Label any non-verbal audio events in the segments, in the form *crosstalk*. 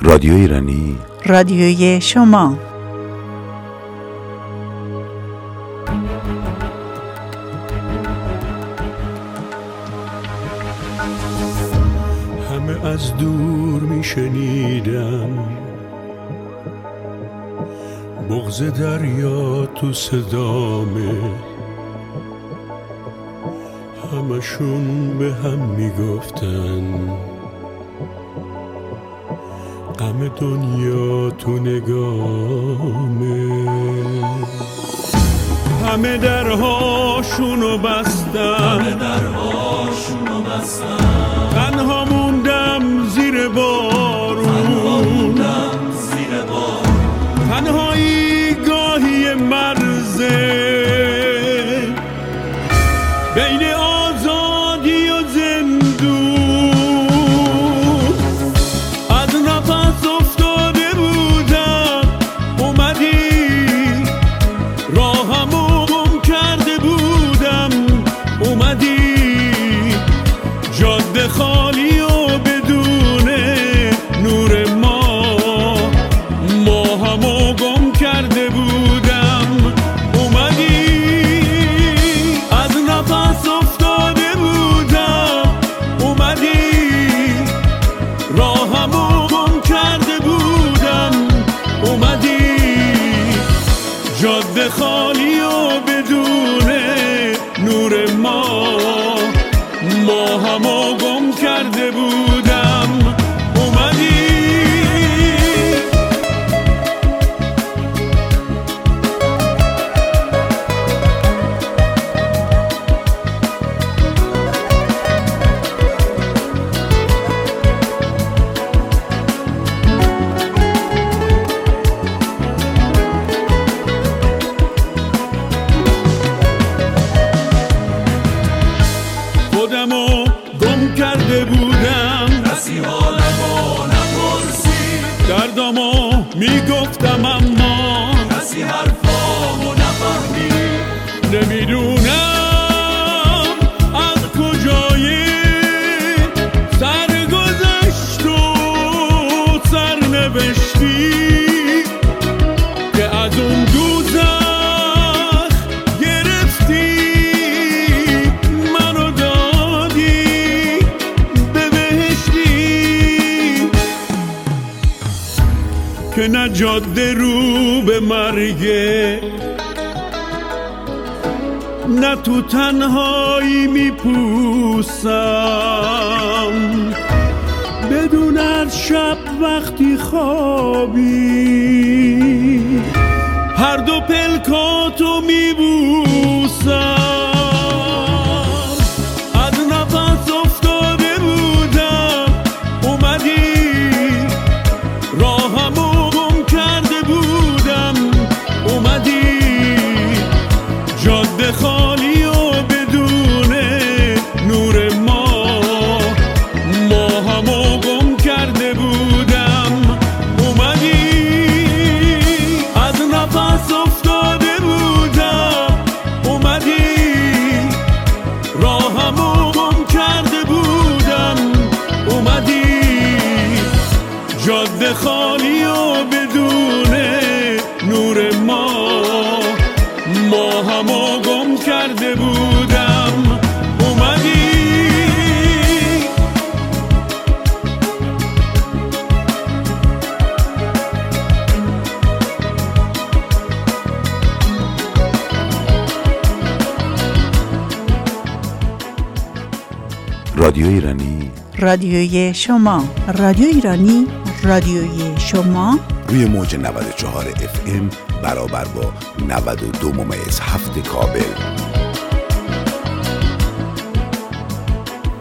رادیو ایرانی. رادیوی شما. همه از دور میشنیدم بغز دریا تو صدامه. همشون به هم می‌گفتن. غم دنیا تو نگامه. همه درهاشونو بستم همه درهاشونو بستم تنها موندم زیر بارون خالی و بدون نور ما. ما همو گم کرده بودم. اومدی. رادیو ایرانی. رادیوی شما. رادیو ایرانی. رادیوی شما. روی موج 94 اف ام برابر با 92 ممیز هفت کابل.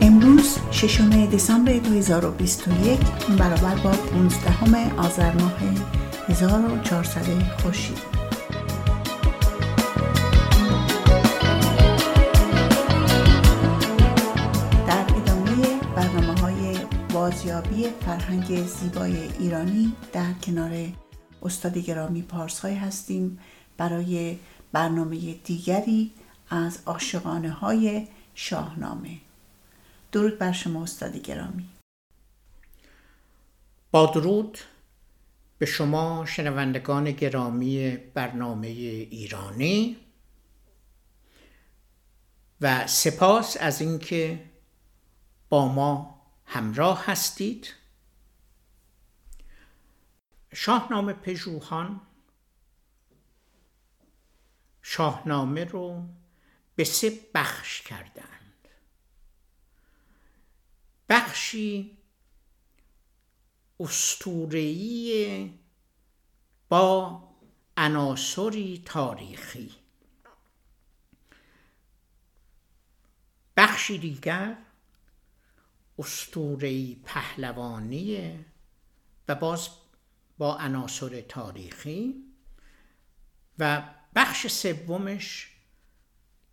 امروز ششم دسامبر 2021 برابر با 15 آذر ماه 1400 خورشید بازیابی فرهنگ زیبای ایرانی در کنار استاد گرامی پارسای هستیم برای برنامه دیگری از عاشقانه های شاهنامه. درود بر شما استاد گرامی. با درود به شما شنوندگان گرامی برنامه ایرانی و سپاس از اینکه با ما همراه هستید. شاهنامه پژوهان شاهنامه رو به سه بخش کردند. بخشی استورهی با عناصری تاریخی. بخشی دیگر استورهی پهلوانی و باز با عناصر تاریخی و بخش سومش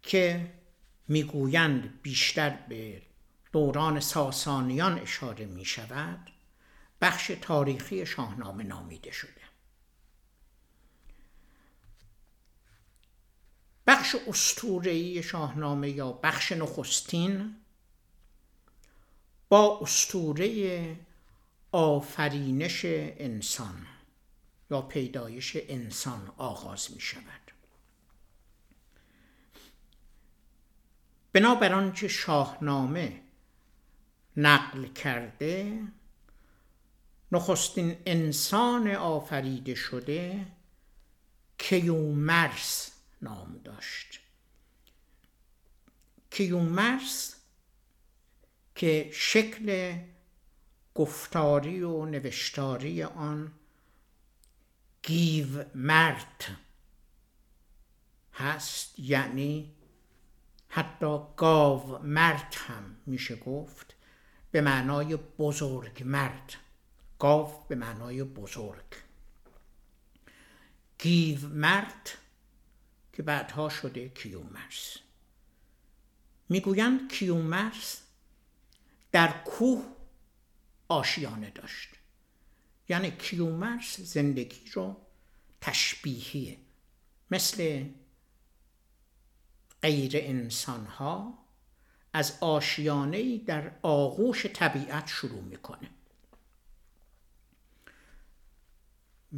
که می‌گویند بیشتر به دوران ساسانیان اشاره می شود بخش تاریخی شاهنامه نامیده شده. بخش استورهی شاهنامه یا بخش نخستین با استوره آفرینش انسان یا پیدایش انسان آغاز می شود بنابر آنچه شاهنامه نقل کرده نخستین انسان آفریده شده کیومرس نام داشت. کیومرس که شکل گفتاری و نوشتاری آن گیو مرت هست یعنی حتی گاو مرد هم میشه گفت به معنای بزرگ مرد. گاو به معنای بزرگ. گیو مرد که بعدها شده کیومرس می‌گویند کیومرس در کوه آشیانه داشت. یعنی کیومرس زندگی رو تشبیهیه مثل غیر انسان ها از آشیانه در آغوش طبیعت شروع می‌کنه.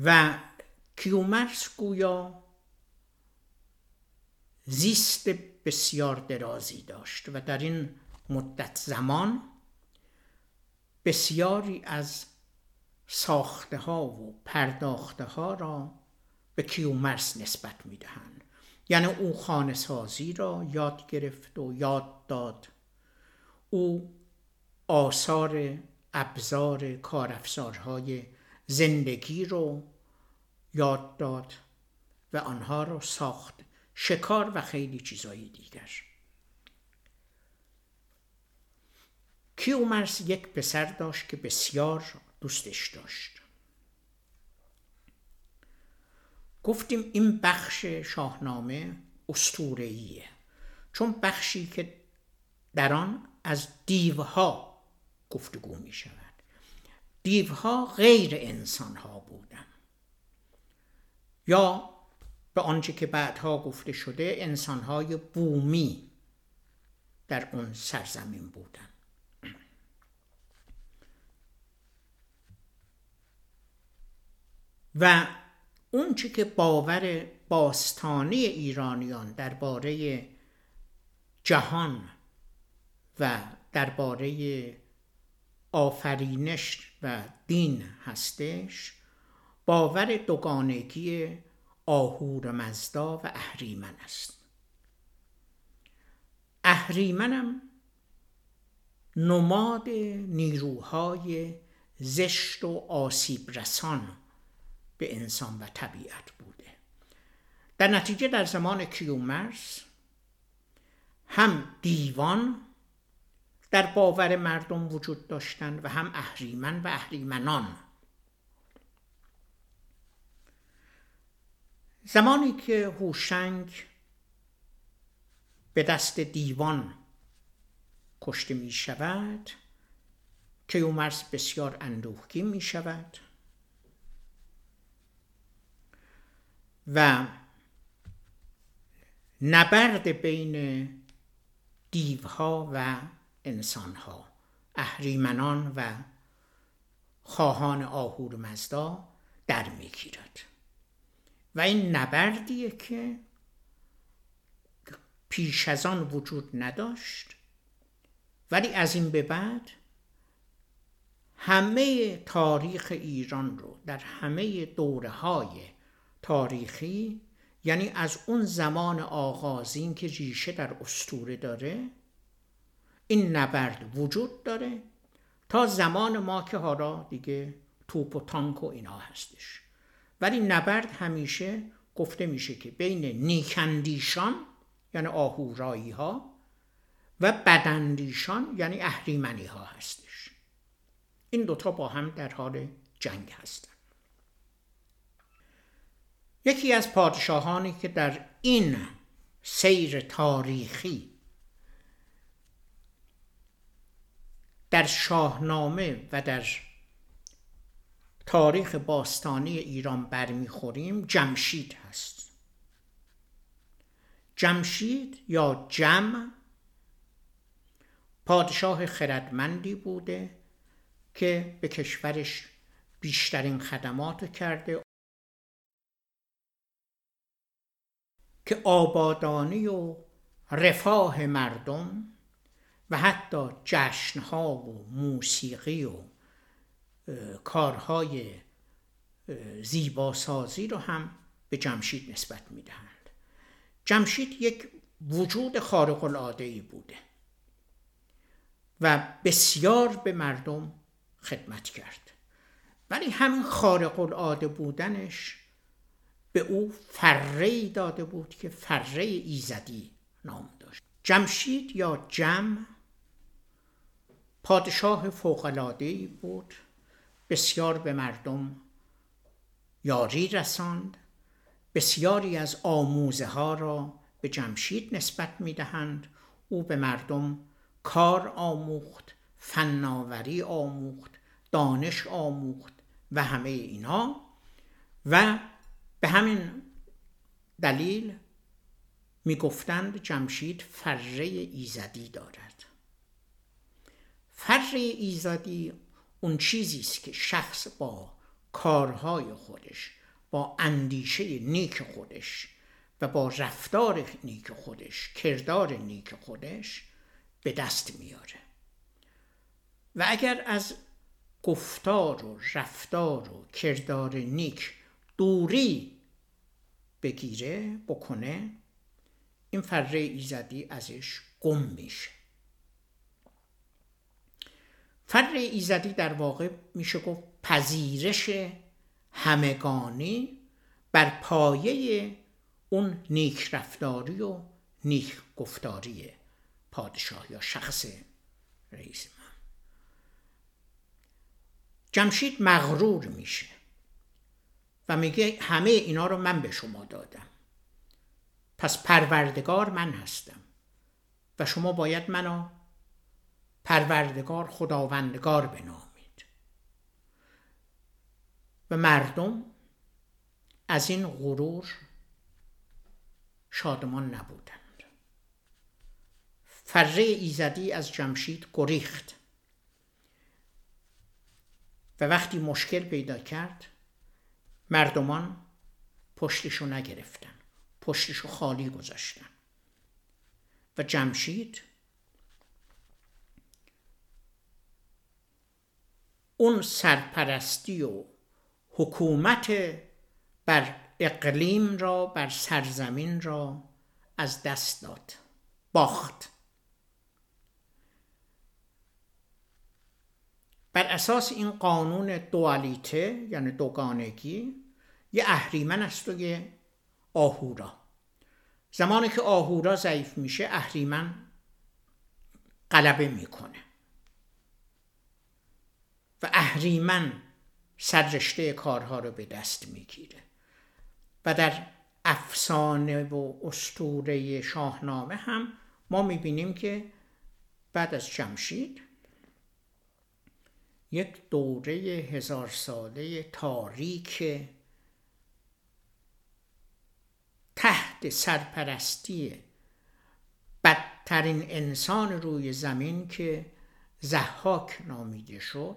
و کیومرس گویا زیست بسیار درازی داشت و در این مدت زمان بسیاری از ساخته ها و پرداخته ها را به کیومرس نسبت می‌دهند. یعنی او خانه سازی را یاد گرفت و یاد داد. او آثار ابزار کارافزارهای زندگی رو یاد داد و آنها رو ساخت. شکار و خیلی چیزایی دیگر. کیومرس یک پسر داشت که بسیار دوستش داشت. گفتیم این بخش شاهنامه استورهیه چون بخشی که در آن از دیوها گفتگو می شود دیوها غیر انسان ها بودن. یا به آنچه که بعدها گفته شده انسان های بومی در اون سرزمین بودن. و اونچه که باور باستانی ایرانیان درباره جهان و درباره آفرینش و دین هستش باور دوگانگی آهور مزدا و اهریمن است. اهریمنم نماد نیروهای زشت و آسیب رسان به انسان و طبیعت بوده. در نتیجه در زمان کیومرس هم دیوان در باور مردم وجود داشتند و هم اهریمن و اهریمنان. زمانی که هوشنگ به دست دیوان کشته می شود کیومرس بسیار اندوهگی می شود و نبرد بین دیوها و انسانها اهریمنان و خواهان آهور مزدا در می‌گیرد. و این نبردیه که پیش از آن وجود نداشت ولی از این به بعد همه تاریخ ایران رو در همه دوره های تاریخی یعنی از اون زمان آغازین که ریشه در استوره داره این نبرد وجود داره تا زمان ما که حالا دیگه توپ و تانک و اینا هستش. ولی نبرد همیشه گفته میشه که بین نیکندیشان یعنی آهورایی ها و بدندیشان یعنی اهریمنی ها هستش. این دوتا با هم در حال جنگ هستن. یکی از پادشاهانی که در این سیر تاریخی در شاهنامه و در تاریخ باستانی ایران برمیخوریم جمشید هست. جمشید یا جم پادشاه خردمندی بوده که به کشورش بیشترین خدمات کرده. که آبادانی و رفاه مردم و حتی جشنها و موسیقی و کارهای زیباسازی رو هم به جمشید نسبت می‌دهند. جمشید یک وجود خارق العاده ای بوده و بسیار به مردم خدمت کرد. ولی همین خارق العاده بودنش به او فره داده بود که فره ایزدی نام داشت. جمشید یا جم پادشاه فوقلادهی بود. بسیار به مردم یاری رساند. بسیاری از آموزه ها را به جمشید نسبت می دهند او به مردم کار آموخت فناوری آموخت دانش آموخت و همه اینا و به همین دلیل می‌گفتند جمشید فره ایزدی دارد. فره ایزدی اون چیزی است که شخص با کارهای خودش با اندیشه نیک خودش و با رفتار نیک خودش کردار نیک خودش به دست میاره و اگر از گفتار و رفتار و کردار نیک دوری بگیره بکنه این فره ایزدی ازش گم میشه. فر ایزدی در واقع میشه گفت پذیرش همگانی بر پایه اون نیک رفتاری و نیک گفتاری پادشاه یا شخص رئیس من. جمشید مغرور میشه. و میگه همه اینا رو من به شما دادم. پس پروردگار من هستم. و شما باید منو پروردگار خداوندگار بنامید. و مردم از این غرور شادمان نبودند. فره ایزدی از جمشید گریخت. و وقتی مشکل پیدا کرد مردمان پشتشو نگرفتن پشتشو خالی گذاشتن. و جمشید اون سرپرستی و حکومت بر اقلیم را بر سرزمین را از دست داد باخت. بر اساس این قانون دوالیته یعنی دوگانگی یه اهریمن است و یه آهورا. زمانی که آهورا ضعیف میشه اهریمن غلبه می‌کنه. و اهریمن سررشته کارها رو به دست می‌گیره. و در افسانه و استوره شاهنامه هم ما می‌بینیم که بعد از جمشید یک دوره هزار ساله تاریک تحت سرپرستی بدترین انسان روی زمین که زحاک نامیده شد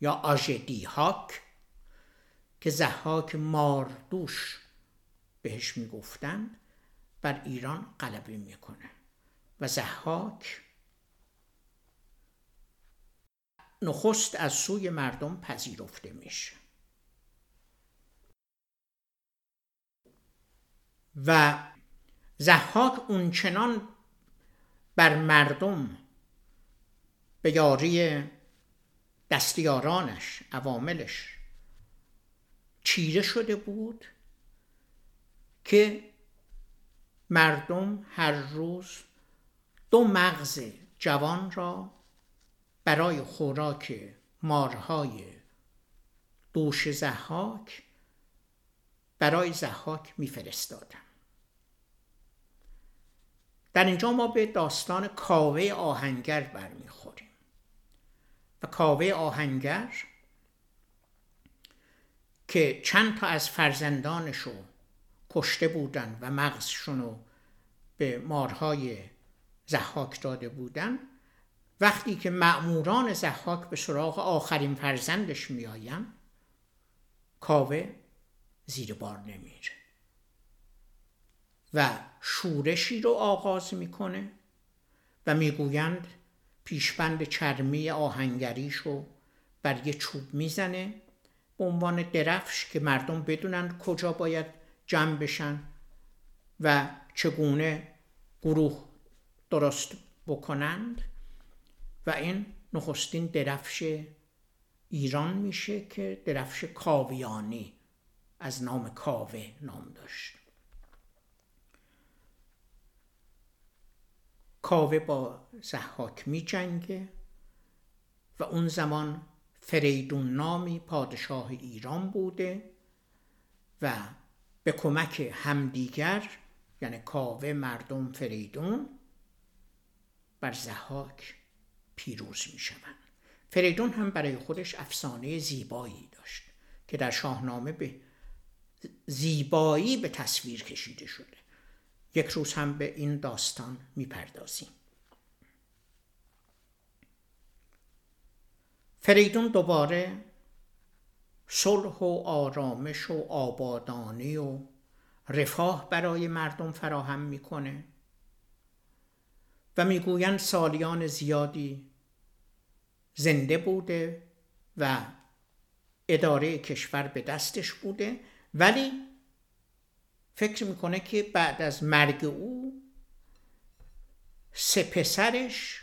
یا آژدی هاک که زحاک ماردوش بهش می‌گفتند بر ایران غلبه می‌کنه. و زحاک نخست از سوی مردم پذیرفته میشه. و زحاک اونچنان بر مردم به یاری دستیارانش عواملش چیره شده بود که مردم هر روز دو مغز جوان را برای خوراک مارهای دوش زحاک برای زحاک میفرستادن. در اینجا ما به داستان کاوه آهنگر برمیخوریم. و کاوه آهنگر که چند تا از فرزندانشو کشته بودن و مغزشون رو به مارهای زحاک داده بودن وقتی که معموران زحاک به سراغ آخرین فرزندش میآیند کاوه زیر بار نمیره. و شورشی رو آغاز می‌کنه و می‌گویند پیشبند چرمی آهنگریشو بر یه چوب می‌زنه به عنوان درفش که مردم بدونند کجا باید جمع بشن و چگونه گروه درست بکنند و این نخستین درفش ایران میشه که درفش کاویانی از نام کاوه نام داشت. کاوه با زحاک می جنگه و اون زمان فریدون نامی پادشاه ایران بوده و به کمک همدیگر یعنی کاوه مردم فریدون بر زحاک پیروز می شوند فریدون هم برای خودش افسانه زیبایی داشت که در شاهنامه به زیبایی به تصویر کشیده شده. یک روز هم به این داستان می‌پردازیم. فریدون دوباره صلح و آرامش و آبادانی و رفاه برای مردم فراهم می‌کنه و می‌گویند سالیان زیادی زنده بوده و اداره کشور به دستش بوده ولی فکر می‌کنه که بعد از مرگ او سه پسرش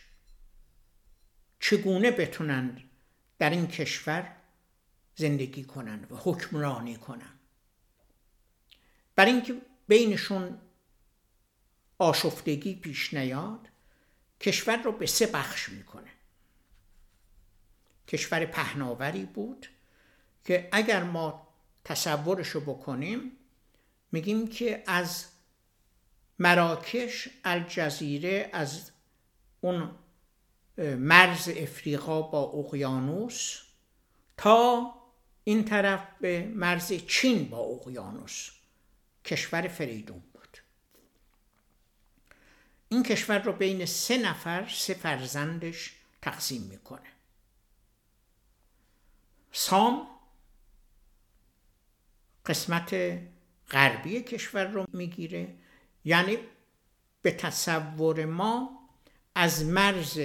چگونه بتونند در این کشور زندگی کنند و حکمرانی کنند برای اینکه بینشون آشفتگی پیش نیاد کشور رو به سه بخش می‌کنه. کشور پهناوری بود که اگر ما تصورشو بکنیم میگیم که از مراکش الجزیره از اون مرز افریقا با اقیانوس تا این طرف به مرز چین با اقیانوس. کشور فریدون بود. این کشور رو بین سه نفر سه فرزندش تقسیم می‌کنه. سام قسمت غربی کشور رو می‌گیره. یعنی به تصور ما از مرز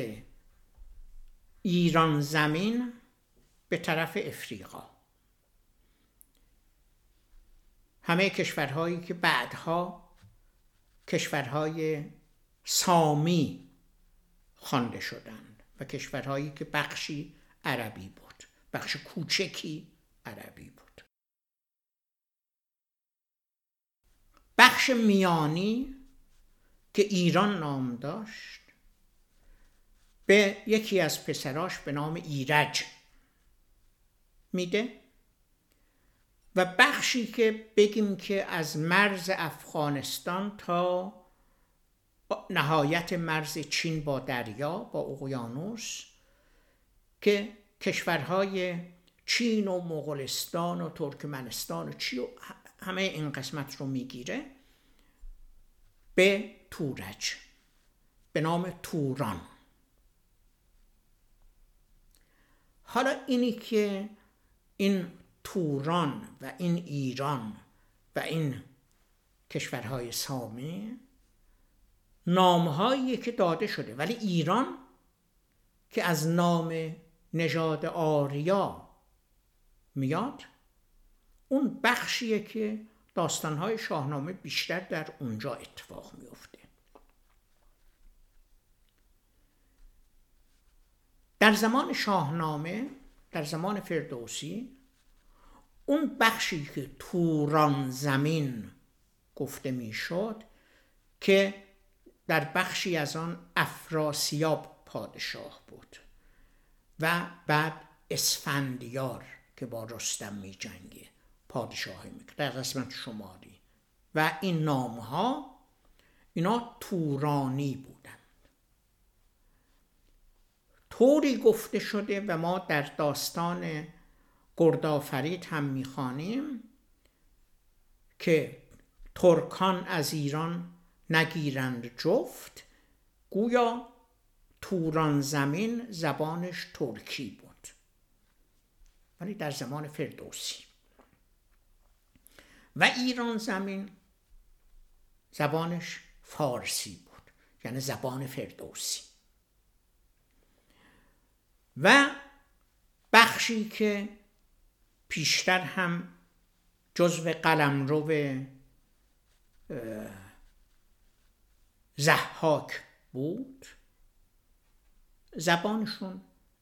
ایران زمین به طرف افریقا. همه کشورهایی که بعدها کشورهای سامی خوانده شدند و کشورهایی که بخشی عربی بود بخش کوچکی عربی بود. بخش میانی که ایران نام داشت به یکی از پسراش به نام ایرج میده و بخشی که بگیم که از مرز افغانستان تا نهایت مرز چین با دریا با اقیانوس که کشورهای چین و مغولستان و ترکمنستان و چی و همه این قسمت رو می‌گیره به تورج به نام توران. حالا اینی که این توران و این ایران و این کشورهای سامی نامهایی که داده شده ولی ایران که از نام نژاد آریا میاد اون بخشیه که داستانهای شاهنامه بیشتر در اونجا اتفاق میفته در زمان شاهنامه در زمان فردوسی اون بخشی که توران زمین گفته می‌شد که در بخشی از آن افراسیاب پادشاه بود و بعد اسفندیار که با رستم می جنگه پادشاهی می‌کنه در قسمت شماری. و این نام ها اینا تورانی بودند. طوری گفته شده و ما در داستان گردآفرید هم می‌خوانیم که ترکان از ایران نگیرند جفت. گویا توران زمین زبانش ترکی بود. ولی در زمان فردوسی. و ایران زمین زبانش فارسی بود یعنی زبان فردوسی. و بخشی که پیشتر هم جزو قلمرو زحاک بود زبانشون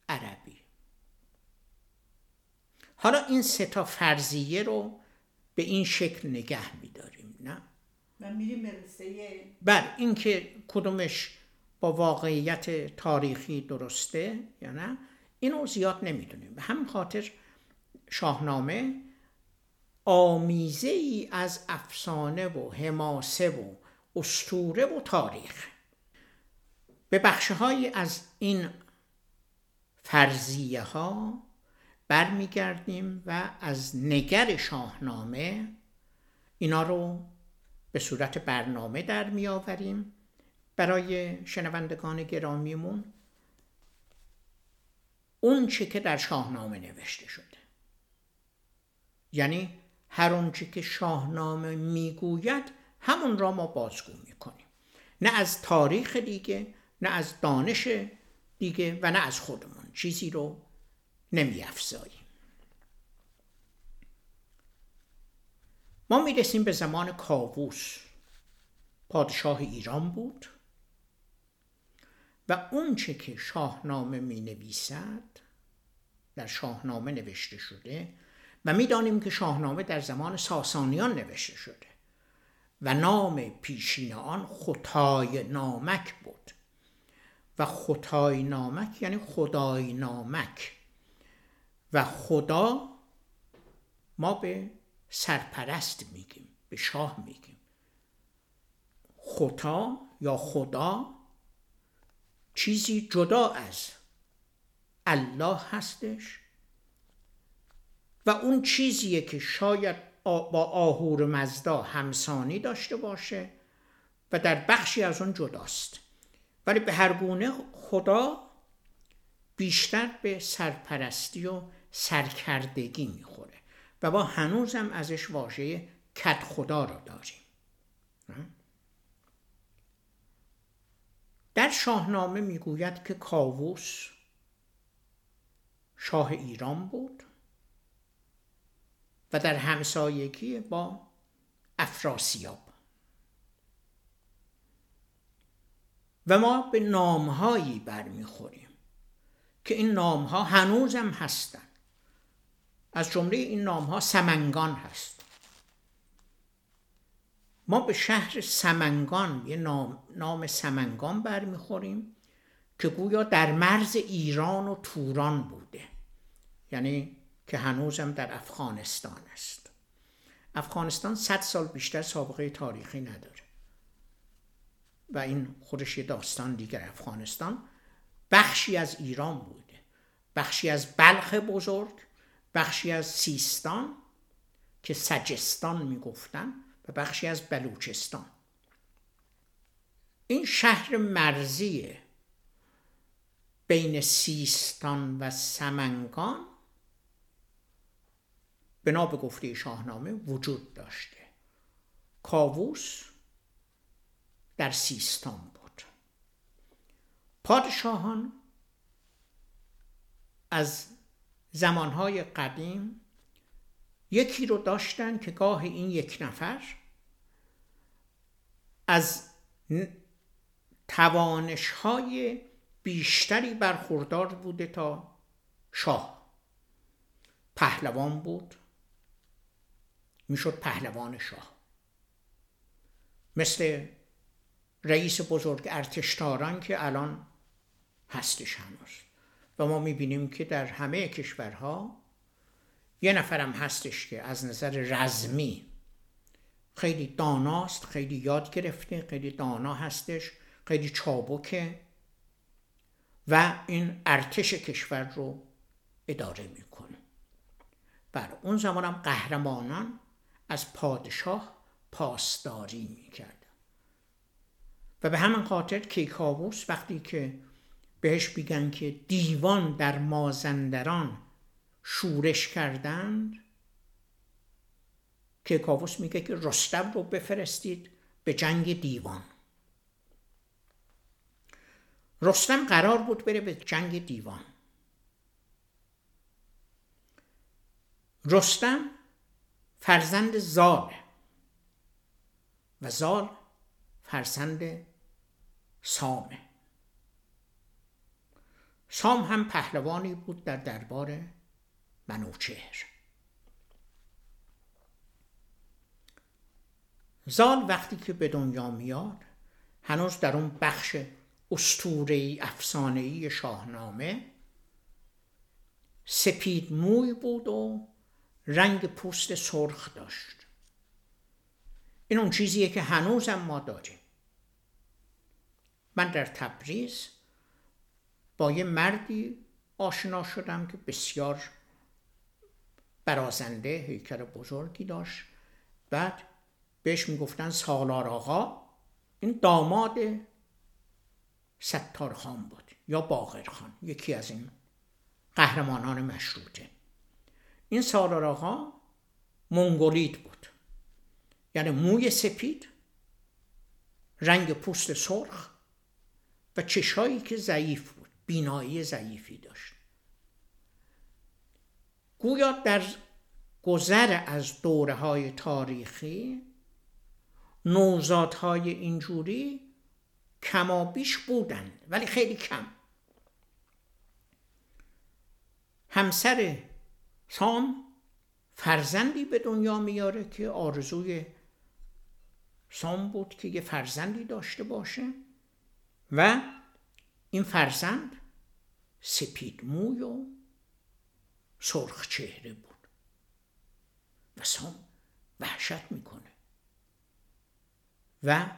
عربی. حالا این سه تا فرضیه رو به این شکل نگه میداریم نه؟ و میریم به بله اینکه کدومش با واقعیت تاریخی درسته یا نه اینو زیاد نمی‌دونیم. به همین خاطر شاهنامه آمیزه ای از افسانه و حماسه و استوره و تاریخ. به بخش های از این فرضیه ها برمیگردیم و از نگر شاهنامه اینا رو به صورت برنامه در میآوریم برای شنوندگان گرامیمون اون چه که در شاهنامه نوشته شده. یعنی هر اونچه که شاهنامه می‌گوید همون را ما بازگو می‌کنیم. نه از تاریخ دیگه نه از دانش دیگه و نه از خودمون. چیزی رو نمی افزاییم. ما می‌رسیم به زمان کاووس. پادشاه ایران بود و اونچه که شاهنامه می نویسد در شاهنامه نوشته شده و می‌دانیم که شاهنامه در زمان ساسانیان نوشته شده و نام پیشین آن خطای نامک بود. و خطای نامک یعنی خدای نامک. و خدا ما به سرپرست میگیم به شاه میگیم. خطا یا خدا چیزی جدا از الله هستش و اون چیزیه که شاید با آهور مزدا همسانی داشته باشه و در بخشی از اون جداست. ولی به هر گونه خدا بیشتر به سرپرستی و سرکردگی می‌خوره و با هنوزم ازش واژه کت خدا را داریم. در شاهنامه می‌گوید که کاووس شاه ایران بود و در همسایگی با افراسیاب. و ما به نامهایی برمیخوریم که این نامها هنوزم هستند از جمله این نام ها سمنگان هست. ما به شهر سمنگان یه نام, نام سمنگان برمیخوریم که گویا در مرز ایران و توران بوده. یعنی که هنوزم در افغانستان است. افغانستان صد سال بیشتر سابقه تاریخی نداره. و این خودش یه داستان دیگر. افغانستان بخشی از ایران بوده. بخشی از بلخ بزرگ بخشی از سیستان که سجستان می‌گفتن و بخشی از بلوچستان. این شهر مرزی بین سیستان و سمنگان بنا به گفته شاهنامه وجود داشته. کاووس در سیستان بود. پادشاهان از زمانهای قدیم یکی رو داشتن که گاه این یک نفر از توانش های بیشتری برخوردار بوده تا شاه. پهلوان بود. می‌شد پهلوان شاه. مثل رئیس بزرگ ارتشتاران که الان هستش هنوز. و ما می‌بینیم که در همه کشورها یه نفرم هستش که از نظر رزمی خیلی داناست خیلی یاد گرفته خیلی دانا هستش خیلی چابکه و این ارتش کشور رو اداره می‌کنه. بر اون زمان هم قهرمانان از پادشاه پاسداری می‌کردن. و به همین خاطر کیکاووس وقتی که بهش بیگن که دیوان در مازندران شورش کردند. که کاووس میگه که رستم رو بفرستید به جنگ دیوان. رستم قرار بود بره به جنگ دیوان. رستم فرزند زال و زال فرزند سامه. سام هم پهلوانی بود در دربار منوچهر. زال وقتی که به دنیا میاد هنوز در اون بخش استورهی افسانه‌ای شاهنامه سپید موی بود و رنگ پوست سرخ داشت. این اون چیزیه که هنوزم ما داریم. من در تبریز با یه مردی آشنا شدم که بسیار برازنده هیکل بزرگی داشت. بعد بهش می‌گفتن سالار آقا. این داماد ستار خان بود یا باقر خان یکی از این قهرمانان مشروطه. این سالار آقا منگولید بود. یعنی موی سپید رنگ پوست سرخ و چشایی که ضعیف بینایی ضعیفی داشت. گویا در گذر از دوره های تاریخی نوزادهای اینجوری کمابیش بودند ولی خیلی کم. همسر سام فرزندی به دنیا میاره که آرزوی سام بود که یه فرزندی داشته باشه و این فرزند سپید موی و سرخ چهره بود. و سام وحشت می‌کنه. و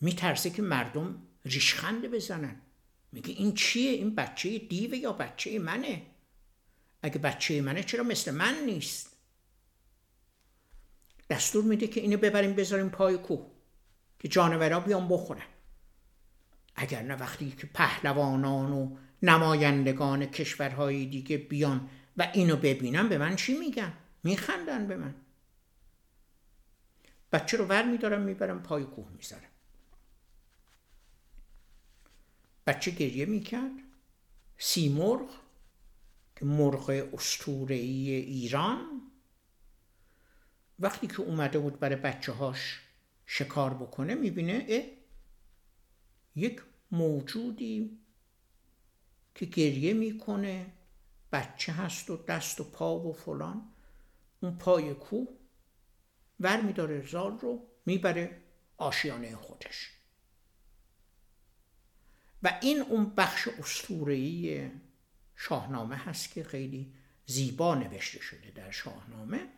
میترسه که مردم ریشخنده بزنن. میگه این چیه؟ این بچه دیوه یا بچه منه؟ اگه بچه منه چرا مثل من نیست؟ دستور میده که اینو ببریم بذاریم پای کوه که جانورا بیان بخورن. اگر نه وقتی که پهلوانان و نمایندگان کشورهای دیگه بیان و اینو ببینن به من چی میگن؟ میخندن به من. بچه رو ور میدارم می‌برم پای کوه می‌ذارم. بچه گریه می‌کرد. سیمرغ که مرغ استورهی ایران. وقتی که اومده بود برای بچه هاش شکار بکنه می‌بینه یک موجودی که گریه می‌کنه بچه هست و دست و پا و فلان. اون پای کوه ور میداره زال رو می‌بره آشیانه خودش. و این اون بخش استورهی شاهنامه هست که خیلی زیبا نوشته شده در شاهنامه.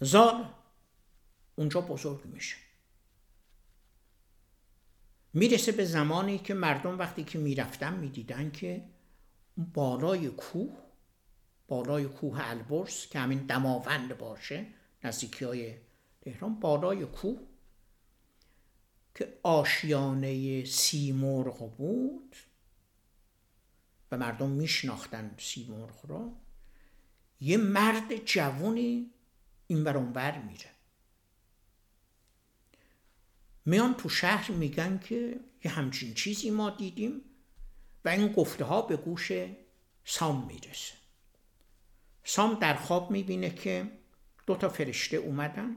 زال اونجا بزرگ میشه. می‌رسه به زمانی که مردم وقتی که می‌رفتن می‌دیدن که بالای کوه بالای کوه البرز که همین دماوند باشه نزدیکی های تهران بالای کوه که آشیانه سیمرغ بود و مردم میشناختن سیمرغ را یه مرد جوونی این اونور میره. میان تو شهر میگن که یه همچین چیزی ما دیدیم و این گفته ها به گوش سام می‌رسه. سام در خواب می‌بینه که دو تا فرشته اومدن.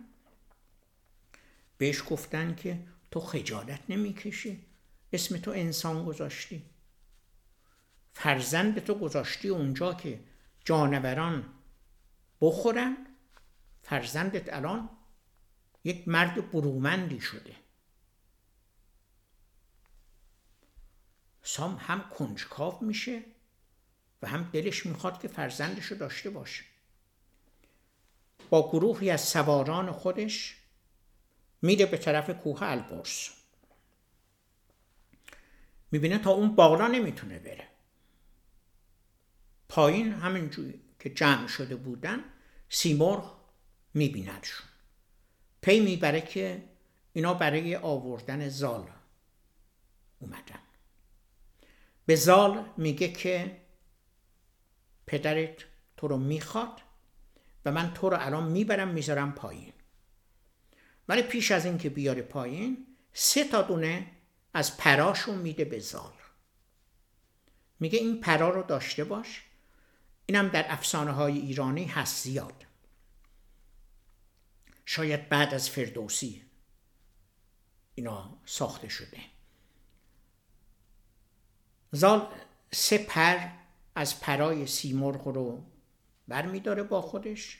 بهش گفتن که تو خجالت نمی‌کشی اسم تو انسان گذاشتی. فرزند تو گذاشتی اونجا که جانوران بخورن فرزندت الان یک مرد برومندی شده. سام هم کنجکاو میشه و هم دلش می‌خواد که فرزندش رو داشته باشه. با گروهی از سواران خودش میره به طرف کوه البرز. می‌بینه تا اون بالا نمی‌تونه بره. پایین همینجوری که جمع شده بودن سیمرغ میبیندشون پی می‌بره که اینا برای آوردن زال اومدن. به زال میگه که پدرت تو رو می‌خواد و من تو رو الان می‌برم می‌ذارم پایین. ولی پیش از اینکه بیاره پایین سه تا دونه از پراشو میده به زال. میگه این پرا رو داشته باش. اینم در افسانه های ایرانی هست زیاد. شاید بعد از فردوسی اینا ساخته شده. زال سه پر از پرای سیمرغ رو بر میداره با خودش.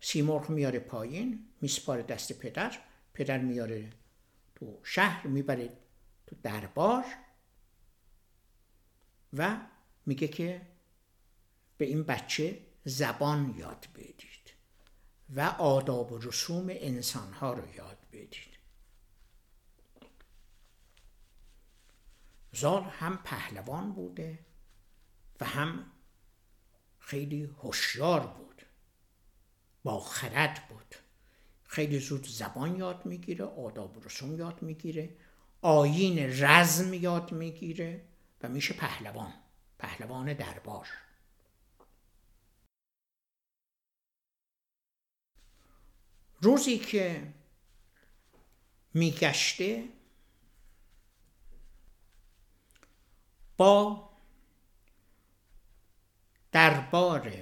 سیمرغ میاره پایین میسپاره دست پدر پدر میاره تو شهر می‌بره تو دربار و میگه که به این بچه زبان یاد بدید و آداب و رسوم انسانها رو یاد بدید. زال هم پهلوان بوده و هم خیلی هوشیار بود. با خرد بود. خیلی زود زبان یاد می‌گیره آداب رسوم یاد می‌گیره آیین رزم یاد می‌گیره و میشه پهلوان پهلوان دربار. روزی که میگشته با دربار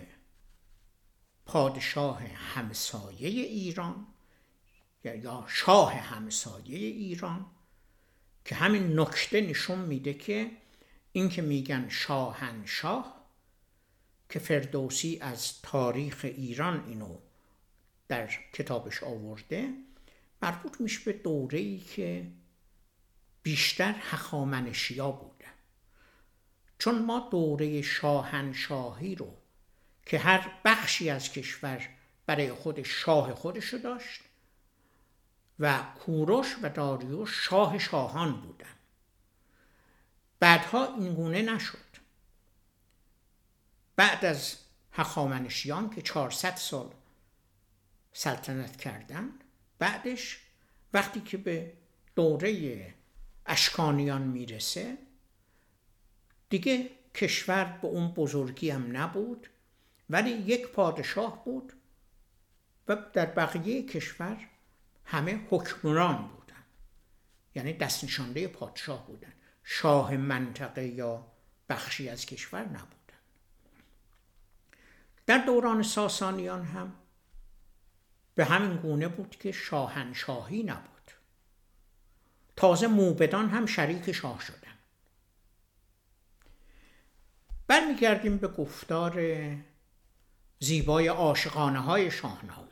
پادشاه همسایه ایران یا شاه همسایه ایران که همین نکته نشون میده که این که میگن شاهنشاه که فردوسی از تاریخ ایران اینو در کتابش آورده مربوط میشه به دوره ای که بیشتر هخامنشیا بوده چون ما دوره شاهنشاهی رو که هر بخشی از کشور برای خود شاه خودش رو داشت و کوروش و داریوش شاه شاهان بودن. بعدها این گونه نشد. بعد از هخامنشیان که 400 سال سلطنت کردن بعدش وقتی که به دوره اشکانیان می‌رسه دیگه کشور به اون بزرگی هم نبود ولی یک پادشاه بود و در بقیه کشور همه حکمران بودن. یعنی دست نشانده پادشاه بودن. شاه منطقه یا بخشی از کشور نبودن. در دوران ساسانیان هم به همین گونه بود که شاهنشاهی نبود. تازه موبدان هم شریک شاه شدن برمیگردیم به گفتار زیبای عاشقانه های شاهنامه.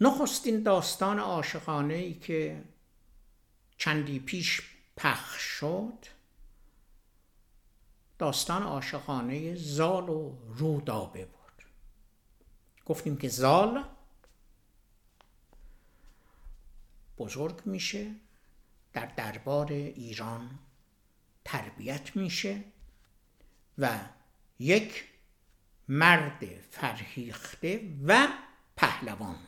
نخستین داستان عاشقانه ای که چندی پیش پخش شد داستان عاشقانه زال و رودابه بود. گفتیم که زال بزرگ میشه در دربار ایران تربیت میشه و یک مرد فرهیخته و پهلوان.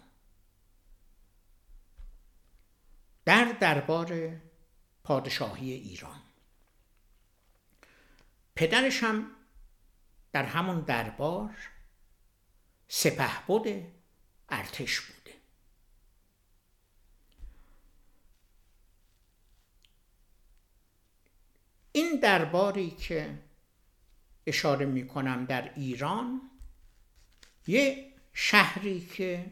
در دربار پادشاهی ایران. پدرش هم در همون دربار سپهبد ارتش بوده این درباری که اشاره می کنم در ایران یه شهری که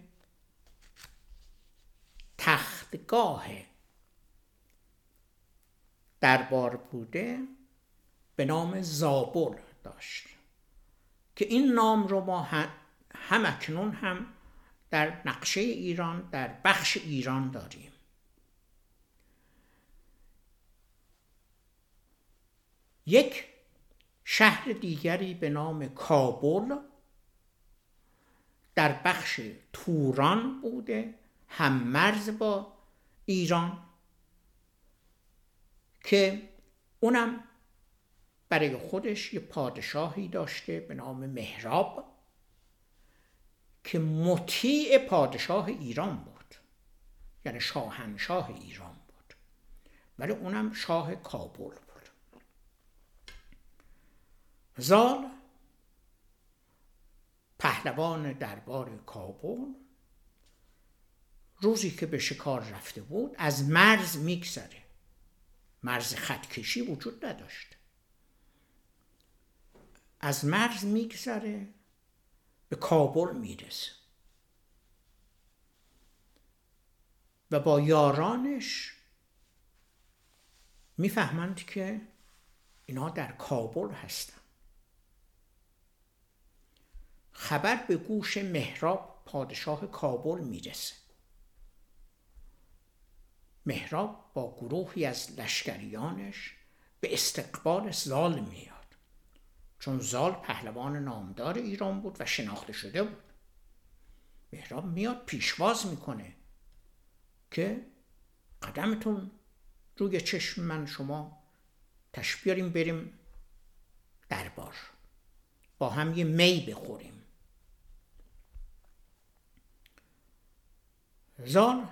تختگاه دربار بوده به نام زابل داشت که این نام رو ما هم اکنون هم در نقشه ایران در بخش ایران داریم. یک شهر دیگری به نام کابل در بخش توران بوده هم مرز با ایران که اونم برای خودش یه پادشاهی داشته به نام مهراب که مطیع پادشاه ایران بود یعنی شاهنشاه ایران بود. ولی اونم شاه کابل بود. زال پهلوان دربار کابل. روزی که به شکار رفته بود از مرز میگذره. مرز خطکشی وجود نداشت. از مرز میگذره به کابل می‌رسه. و با یارانش می‌فهمند که اینا در کابل هستن. خبر به گوش مهراب پادشاه کابل می‌رسه. مهراب با گروهی از لشکریانش به استقبال زال میاد. چون زال پهلوان نامدار ایران بود و شناخته شده بود. مهراب میاد پیشواز می‌کنه که قدمتون روی چشم من شما تشبیاریم بریم دربار. با هم یه می بخوریم. زال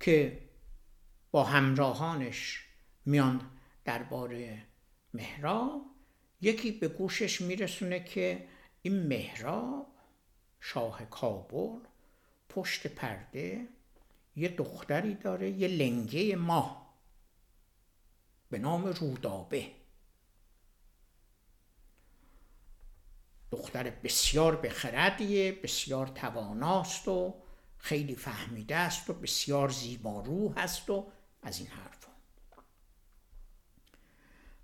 که با همراهانش میان درباره مهراب یکی به گوشش میرسونه که این مهراب شاه کابل پشت پرده یه دختری داره یه لنگه ماه به نام رودابه. دختر بسیار بخردیه بسیار تواناست و خیلی فهمیده است و بسیار زیبارو هست و از این حرف.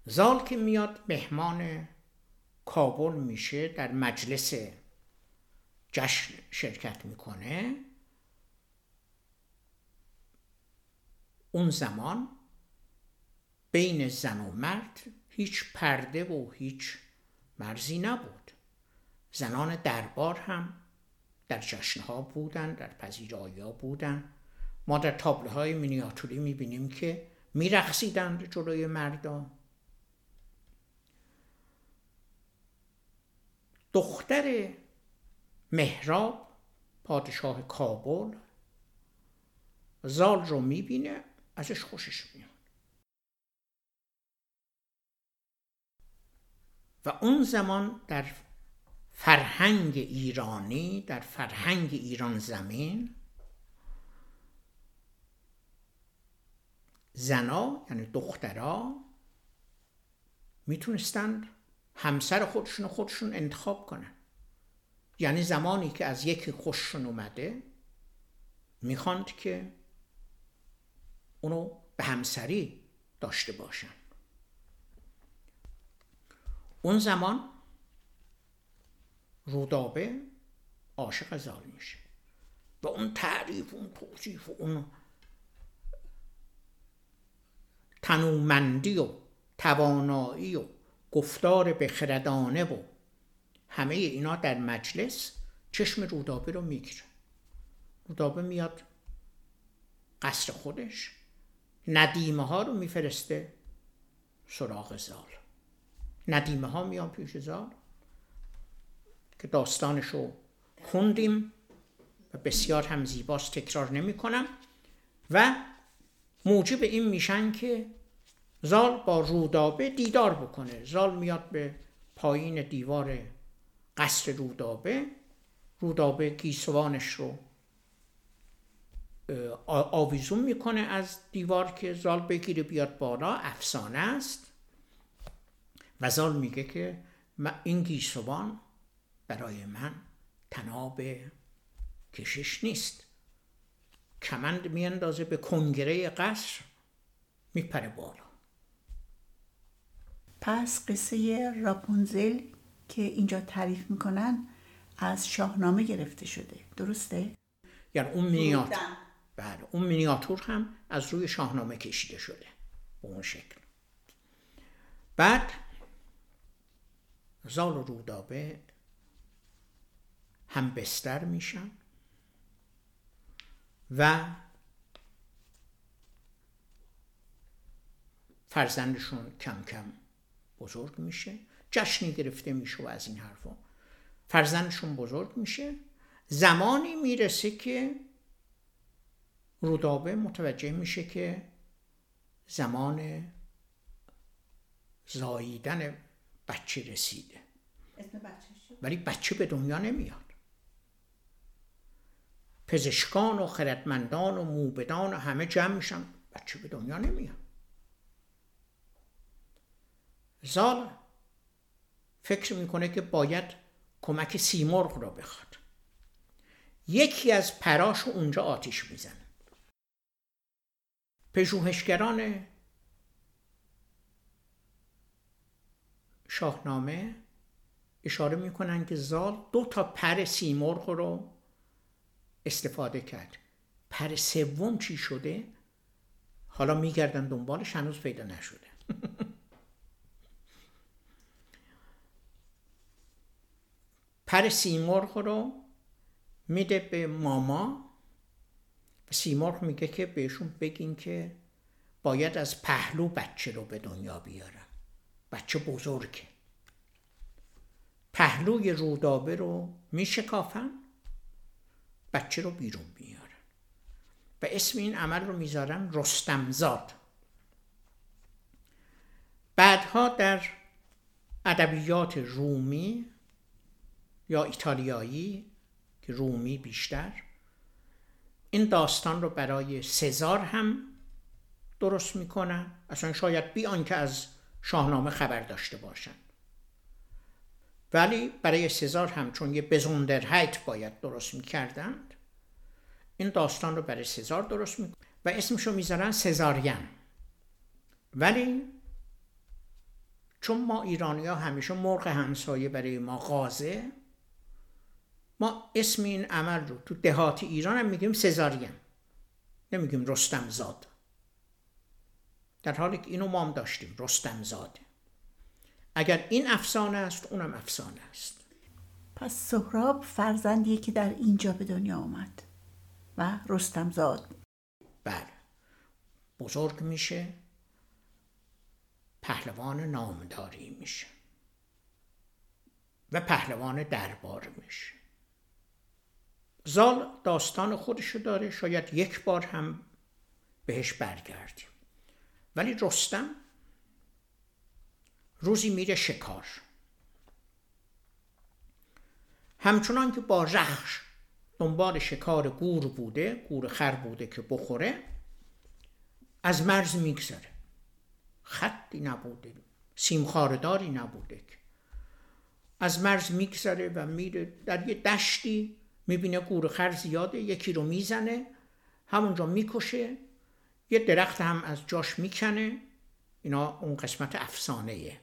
زال که میاد مهمان کابل میشه در مجلس جشن شرکت می‌کنه. اون زمان بین زن و مرد هیچ پرده و هیچ مرزی نبود. زنان دربار هم در جشنها بودن در پذیرایی بودن. ما در تابله های مینیاتوری می‌بینیم که میرقصیدند جلوی مردان دختر مهراب پادشاه کابل زال رو می‌بینه ازش خوشش میاد. و اون زمان در فرهنگ ایرانی در فرهنگ ایران زمین. زنا یعنی دخترها می‌تونستند همسر خودشون خودشون انتخاب کنن. یعنی زمانی که از یکی خوششون اومده می‌خواند که اونو به همسری داشته باشن. اون زمان رودابه عاشق زال میشه. و اون تعریف اون توصیف اون تنومندی و توانایی و گفتار بخردانه و همه اینا در مجلس چشم رودابه رو می‌گیره. رودابه میاد قصر خودش ندیمه ها رو میفرسته سراغ زال. ندیمه ها میان پیش زال. که داستانش رو خوندیم و بسیار هم زیباست تکرار نمی کنم و موجب این میشن که زال با رودابه دیدار بکنه. زال میاد به پایین دیوار قصر رودابه. رودابه گیسوانش رو آویزون می‌کنه از دیوار که زال بگیره بیاد بالا. افسانه است. و زال میگه که این گیسوان برای من تناب کشش نیست. کمند میاندازه به کنگره قصر میپره بالا. پس قصه راپونزل که اینجا تعریف می‌کنن از شاهنامه گرفته شده. درسته؟ یعنی اون مینیاتور. بله اون مینیاتور هم از روی شاهنامه کشیده شده. به اون شکل. بعد زال و رودابه هم بستر میشن و فرزندشون کم کم بزرگ میشه. جشنی گرفته میشه و از این حرفا. فرزندشون بزرگ میشه. زمانی می‌رسه که رودابه متوجه میشه که زمان زاییدن بچه رسیده. ولی بچه به دنیا نمیاد. پزشکان و خردمندان و موبدان و همه جمع میشن. بچه به دنیا نمیاد زال فکر می‌کنه که باید کمک سیمرغ را بخواد. یکی از پراش اونجا آتیش می‌زنه. پژوهشگران شاهنامه اشاره می‌کنن که زال دو تا پر سیمرغ رو استفاده کرد. پر سوم چی شده؟ حالا میگردن دنبالش هنوز پیدا نشده. *laughs* پر سیمرغ رو میده به ماما. و سیمرغ میگه که بهشون بگین که باید از پهلو بچه رو به دنیا بیارن. بچه بزرگه. پهلوی رودابه رو میشکافن. بچه رو بیرون میارن. و اسم این عمل رو می‌ذارن رستمزاد. بعدها در ادبیات رومی یا ایتالیایی که رومی بیشتر این داستان رو برای سزار هم درست می‌کنن. اصلا شاید بیان که از شاهنامه خبر داشته باشن. ولی برای سزار هم چون یه بزوندرهایت باید درست می‌کردند این داستان رو برای سزار درست می‌کنن و اسمشو می‌ذارن سزارین. ولی چون ما ایرانی ها همیشه مرغ همسایه برای ما غازه ما اسم این عمل رو تو دهات ایران هم میگیم سزارین. نمیگیم رستم زاد در حالی که اینو ما هم داشتیم رستم زاده اگر این افسانه است اونم افسانه است. پس سهراب فرزندیه که در اینجا به دنیا آمد. و رستم زاد. بله. بزرگ میشه. پهلوان نامداری میشه. و پهلوان دربار میشه. زال داستان خودشو داره. شاید یک بار هم بهش برگردیم. ولی رستم روزی میره شکار. همچنان که با رخش دنبال شکار گور بوده گور خر بوده که بخوره از مرز میگذره. خطی نبوده سیمخارداری نبوده از مرز میگذره و میره در یه دشتی می‌بینه گور خر زیاده یکی رو می‌زنه همونجا می‌کشه یه درخت هم از جاش می‌کنه. اینا اون قسمت افسانه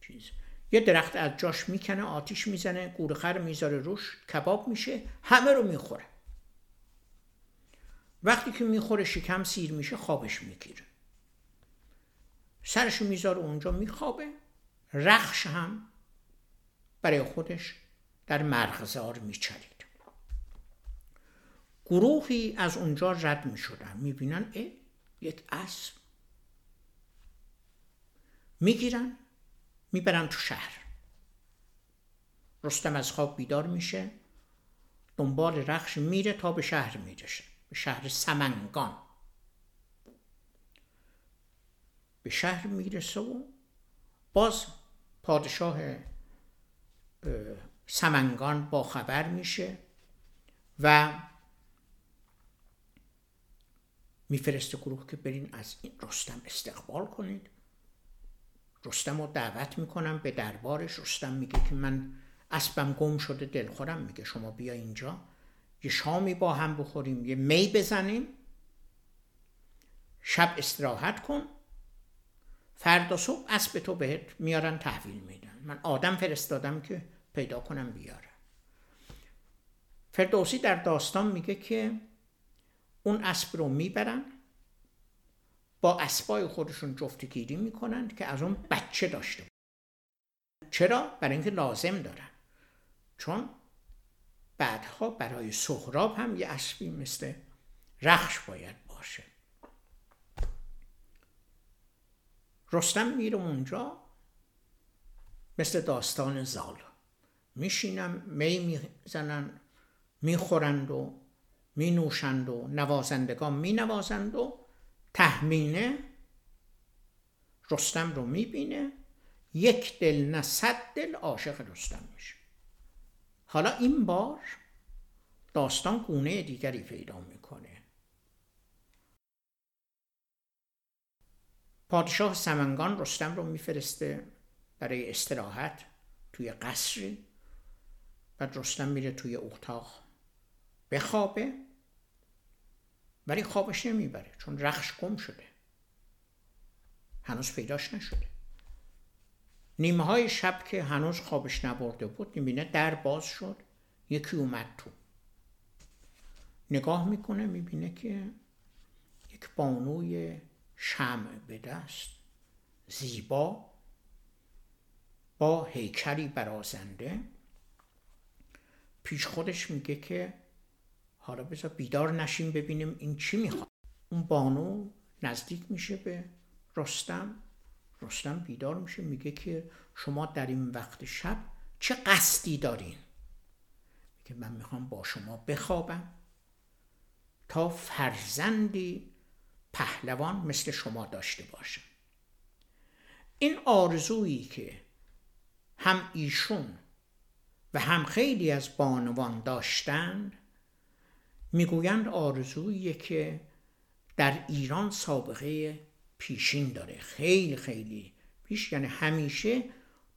چیز. یه درخت از جاش می‌کنه آتیش می‌زنه گورخر می‌ذاره روش کباب میشه همه رو می‌خوره. وقتی که می‌خوره شکم سیر میشه خوابش می‌گیره. سرشو می‌ذاره اونجا میخوابه. رخش هم برای خودش در مرغزار میچرید. گروهی از اونجا رد می‌شدن. می‌بینن اه یک اسب. می‌گیرن. می‌برن تو شهر. رستم از خواب بیدار میشه دنبال رخش میره تا به شهر میرشه به شهر سمنگان. به شهر می‌رسه و باز پادشاه سمنگان با خبر میشه و میفرسته گروه که برین از این رستم استقبال کنید. رستم رو دعوت می‌کنم به دربارش. رستم میگه که من اسبم گم شده دلخورم. میگه شما بیا اینجا یه شامی با هم بخوریم یه می بزنیم. شب استراحت کن. فردا صبح اسب تو بهت میارن تحویل میدن. من آدم فرستادم که پیدا کنم بیارم فردوسی در داستان میگه که اون اسب رو می‌برن. با اسبای خودشون جفتگیری می‌کنن که از اون بچه داشته چرا؟ برای اینکه لازم دارن. چون بعدها برای سهراب هم یه اسبی مثل رخش باید باشه. رستم میره اونجا مثل داستان زال. میشینم می می‌زنن می‌خورند و می نوشند و نوازندگان می نوازند و تهمینه رستم رو می‌بینه. یک دل نه صد دل عاشق رستم میشه. حالا این بار داستان گونه دیگری پیدا می‌کنه. پادشاه سمنگان رستم رو میفرسته برای استراحت توی قصری. بعد رستم میره توی اتاق. بخوابه. ولی خوابش نمی‌بره چون رخش گم شده. هنوز پیداش نشده. نیمه های شب که هنوز خوابش نبرده بود می‌بینه در باز شد. یکی اومد تو. نگاه می‌کنه می‌بینه که یک بانوی شمع به دست زیبا با هیکلی برازنده. پیش خودش میگه که حالا بذار بیدار نشیم ببینیم این چی می‌خواد. اون بانو نزدیک میشه به رستم. رستم بیدار میشه میگه که شما در این وقت شب چه قصدی دارین؟ میگه من می‌خوام با شما بخوابم. تا فرزندی پهلوان مثل شما داشته باشم این آرزویی که هم ایشون و هم خیلی از بانوان داشتند می‌گویند آرزویی که در ایران سابقه پیشین داره. خیلی خیلی پیش یعنی همیشه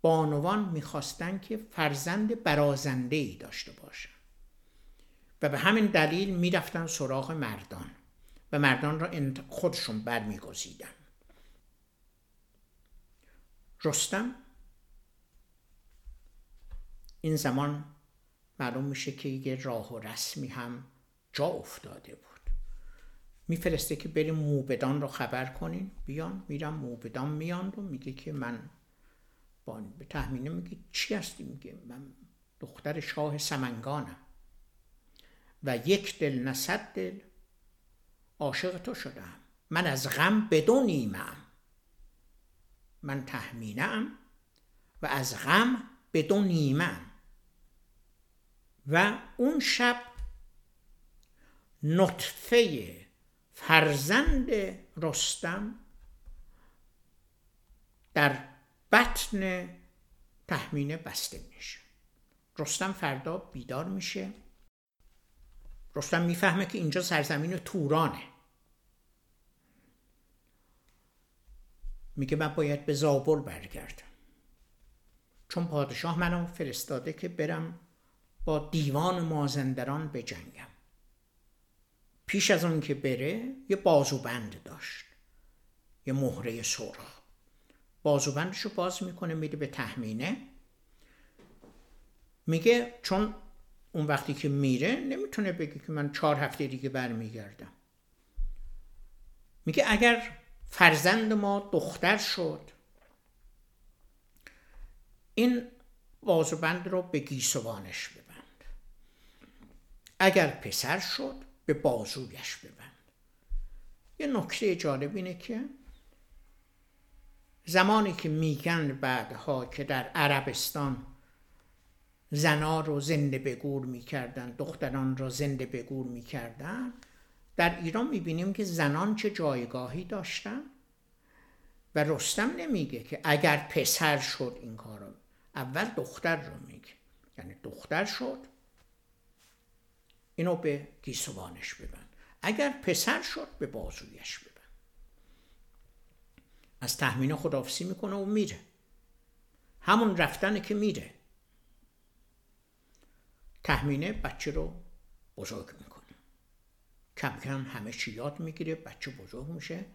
بانوان می‌خواستن که فرزند برازنده ای داشته باشن. و به همین دلیل می‌رفتن سراغ مردان و مردان را خودشون برمیگزیدن. رستم؟ این زمان معلوم میشه که یه راه و رسمی هم جا افتاده بود. میفرسته که بریم موبدان رو خبر کنین بیان میرم موبدان میان و میگه که من با به تحمینه میگه چی هستی؟ میگه من دختر شاه سمنگانم. و یک دل نه دل عاشق تو شدم. من از غم بدون نیمم من تحمینه و از غم بدون نیمم و اون شب نطفه فرزند رستم در بطن تحمینه بسته میشه. رستم فردا بیدار میشه. رستم می‌فهمه که اینجا سرزمین تورانه. میگه من باید به زابل برگردم. چون پادشاه منو فرستاده که برم با دیوان مازندران بجنگم. پیش از اون که بره یه بازوبند داشت. یه مهره سرخ. بازوبندش رو باز می‌کنه میده به تحمینه میگه چون اون وقتی که میره نمی‌تونه بگه که من چهار هفته دیگه برمیگردم. میگه اگر فرزند ما دختر شد این بازوبند رو به گیسوانش ببند. اگر پسر شد به بازویش ببند. یه نکته جالب اینه که زمانی که میگن بعدها که در عربستان زنا رو زنده به گور می‌کردن دختران را زنده به گور می‌کردن در ایران می‌بینیم که زنان چه جایگاهی داشتن و رستم نمیگه که اگر پسر شد این کارو اول دختر رو میگه. یعنی دختر شد اینو به گیسوانش ببن اگر پسر شد به بازویش ببن از تحمین خدافسی می‌کنه و میره. همون رفتنه که میره. تحمینه بچه رو بزرگ می‌کنه. کم کم همه چی یاد می‌گیره بچه بزرگ میشه.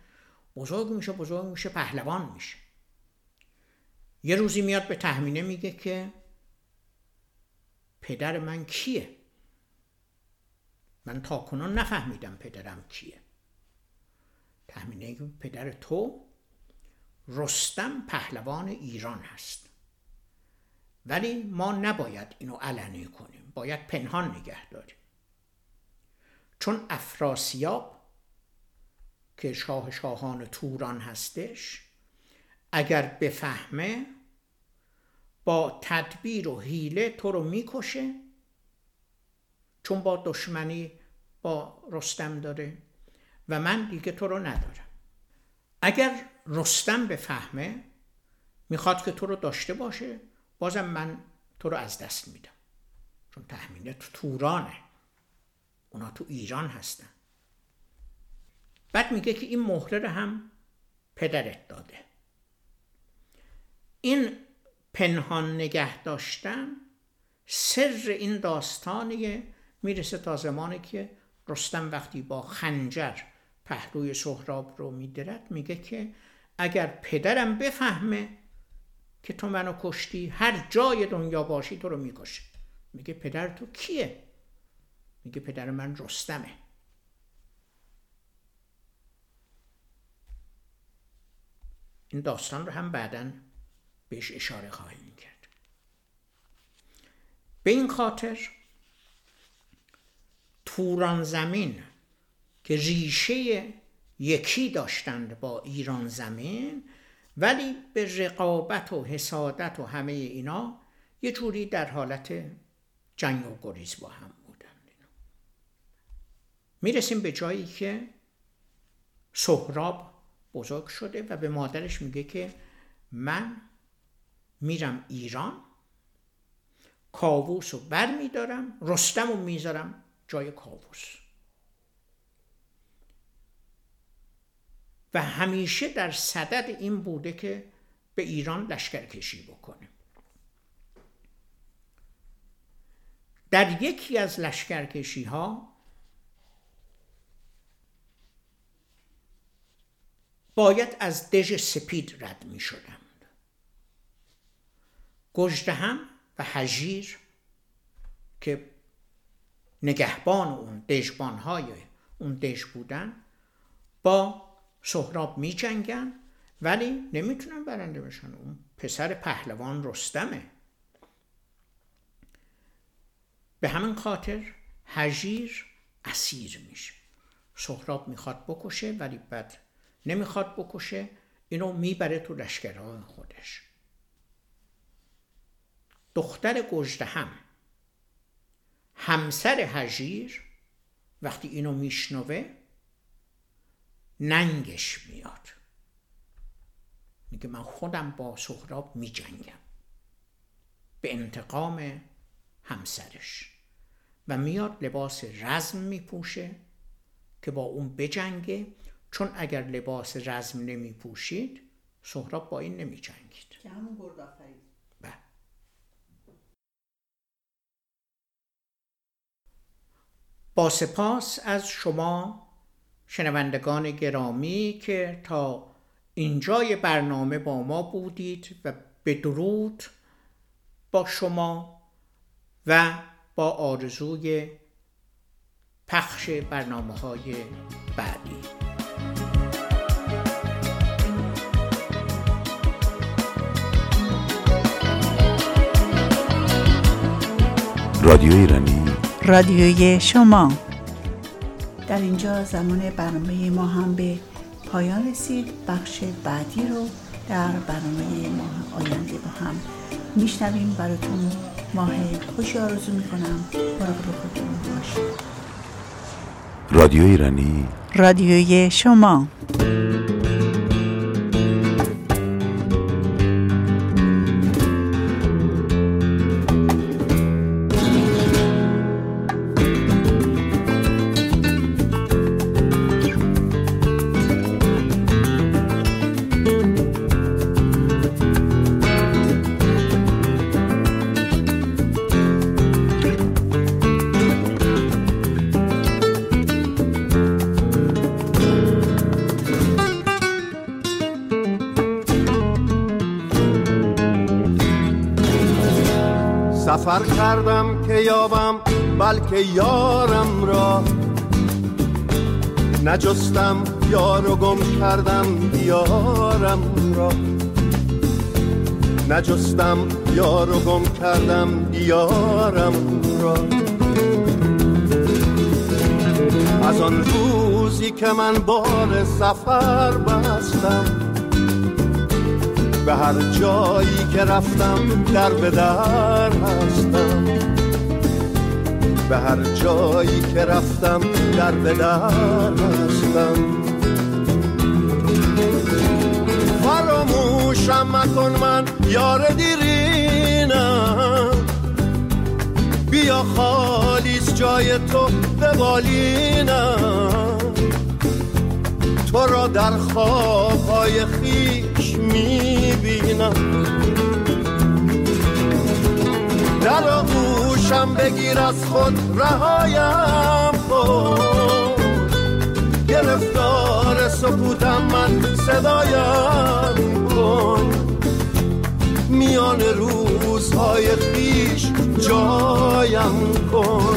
بزرگ میشه بزرگ میشه پهلوان میشه. یه روزی میاد به تحمینه میگه که پدر من کیه؟ من تا کنون نفهمیدم پدرم کیه. تحمینه پدر تو رستم پهلوان ایران هست. ولی ما نباید اینو علنی کنیم باید پنهان نگه داریم. چون افراسیاب که شاه شاهان توران هستش اگر بفهمه با تدبیر و حیله تو رو می‌کشه چون با دشمنی با رستم داره و من دیگه تو رو ندارم. اگر رستم بفهمه می‌خواد که تو رو داشته باشه بازم من تو رو از دست میدم. چون تحمینه تو تورانه. اونا تو ایران هستن. بعد میگه که این مهره رو هم پدرت داده. این پنهان نگه داشتن سر این داستانیه می‌رسه تا زمانی که رستم وقتی با خنجر پهلوی سهراب رو میدرد میگه که اگر پدرم بفهمه که تو منو کشتی هر جای دنیا باشی تو رو می‌کشه. میگه پدر تو کیه؟ میگه پدر من رستمه. این داستان رو هم بعدا بهش اشاره خواهیم کرد. به این خاطر توران زمین که ریشه یکی داشتند با ایران زمین ولی به رقابت و حسادت و همه اینا یه جوری در حالت جنگ و گریز با هم بودند. می‌رسیم به جایی که سهراب بزرگ شده و به مادرش میگه که من میرم ایران کاووس رو بر میدارم رستم رو می‌ذارم جای کاووس و همیشه در صدد این بوده که به ایران لشکر کشی بکنه. در یکی از لشکرکشی ها باید از دژ سپید رد می شدند گجدهم و هژیر که نگهبان اون دژبان های اون دژ بودن با سهراب می جنگن ولی نمی‌تونن برنده بشن. اون پسر پهلوان رستمه. به همین خاطر هژیر اسیر میشه. سهراب می‌خواد بکشه ولی بعد نمی‌خواد بکشه. اینو می‌بره تو لشکرهای خودش. دختر گجده هم همسر هژیر وقتی اینو میشنوه ننگش میاد. میگه من خودم با سهراب میجنگم. به انتقام همسرش. و میاد لباس رزم میپوشه که با اون بجنگه. چون اگر لباس رزم نمیپوشید سهراب با این نمیجنگید. که همون با سپاس از شما شنوندگان گرامی که تا اینجای برنامه با ما بودید و به درود با شما و با آرزوی پخش برنامه های بعدی. رادیو ایرانی رادیوی شما. در اینجا زمان برنامه ما هم به پایان رسید. بخش بعدی رو در برنامه ماه آینده با هم میشنویم. براتون ماه خوشی آرزو می‌کنم. مراقب خودتون باشید. رادیو ایرانی. رادیوی شما. سفر کردم که یابم بلکه یارم را. نجستم یار و گم کردم دیارم را. نجستم یار و گم کردم دیارم را. از آن روزی که من بار سفر بستم به هر جایی که رفتم در به در هستم. به هر جایی که رفتم در به در هستم. فراموشم مکن من یار دیرینم. بیا خالیس جای تو به بالینم تو را در خوابهای خیش می‌بینم در آغوشم بگیر از خود رهایم کن گرفتار سکوتم من صدایم کن. میان روزهای خیش جایم کن.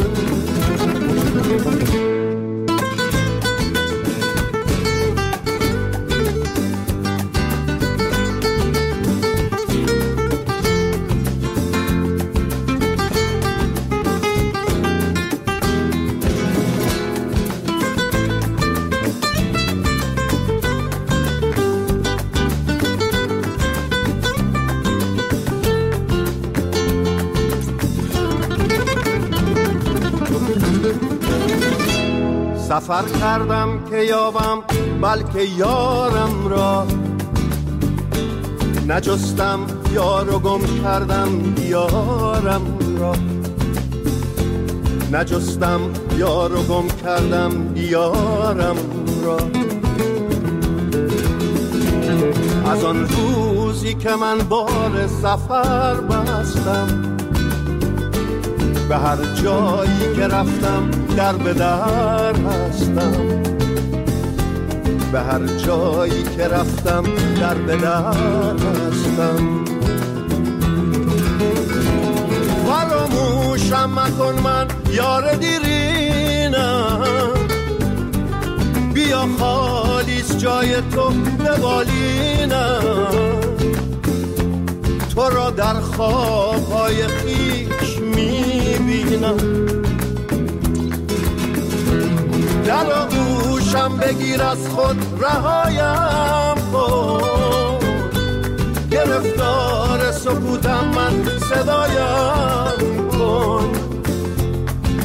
سفر کردم که یابم بلکه یارم را. نجستم یار و گم کردم یارم را. نجستم یار و گم کردم یارم را. از آن روزی که من بار سفر بستم به هر جایی که رفتم در به در هستم. به هر جایی که رفتم در به در هستم. فراموشم مکن من یار دیرینم. بیا خالیس جای تو به بالینم. تو را در خوابهای خیش می‌بینم در آغوشم بگیر از خود رهایم کن گرفتار سکوتم من صدایم کن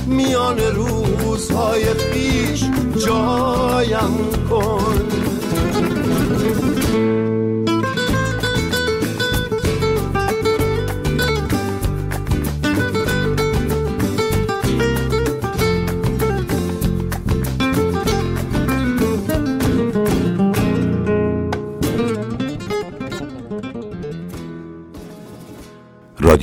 میان روزهای خیش جایم کن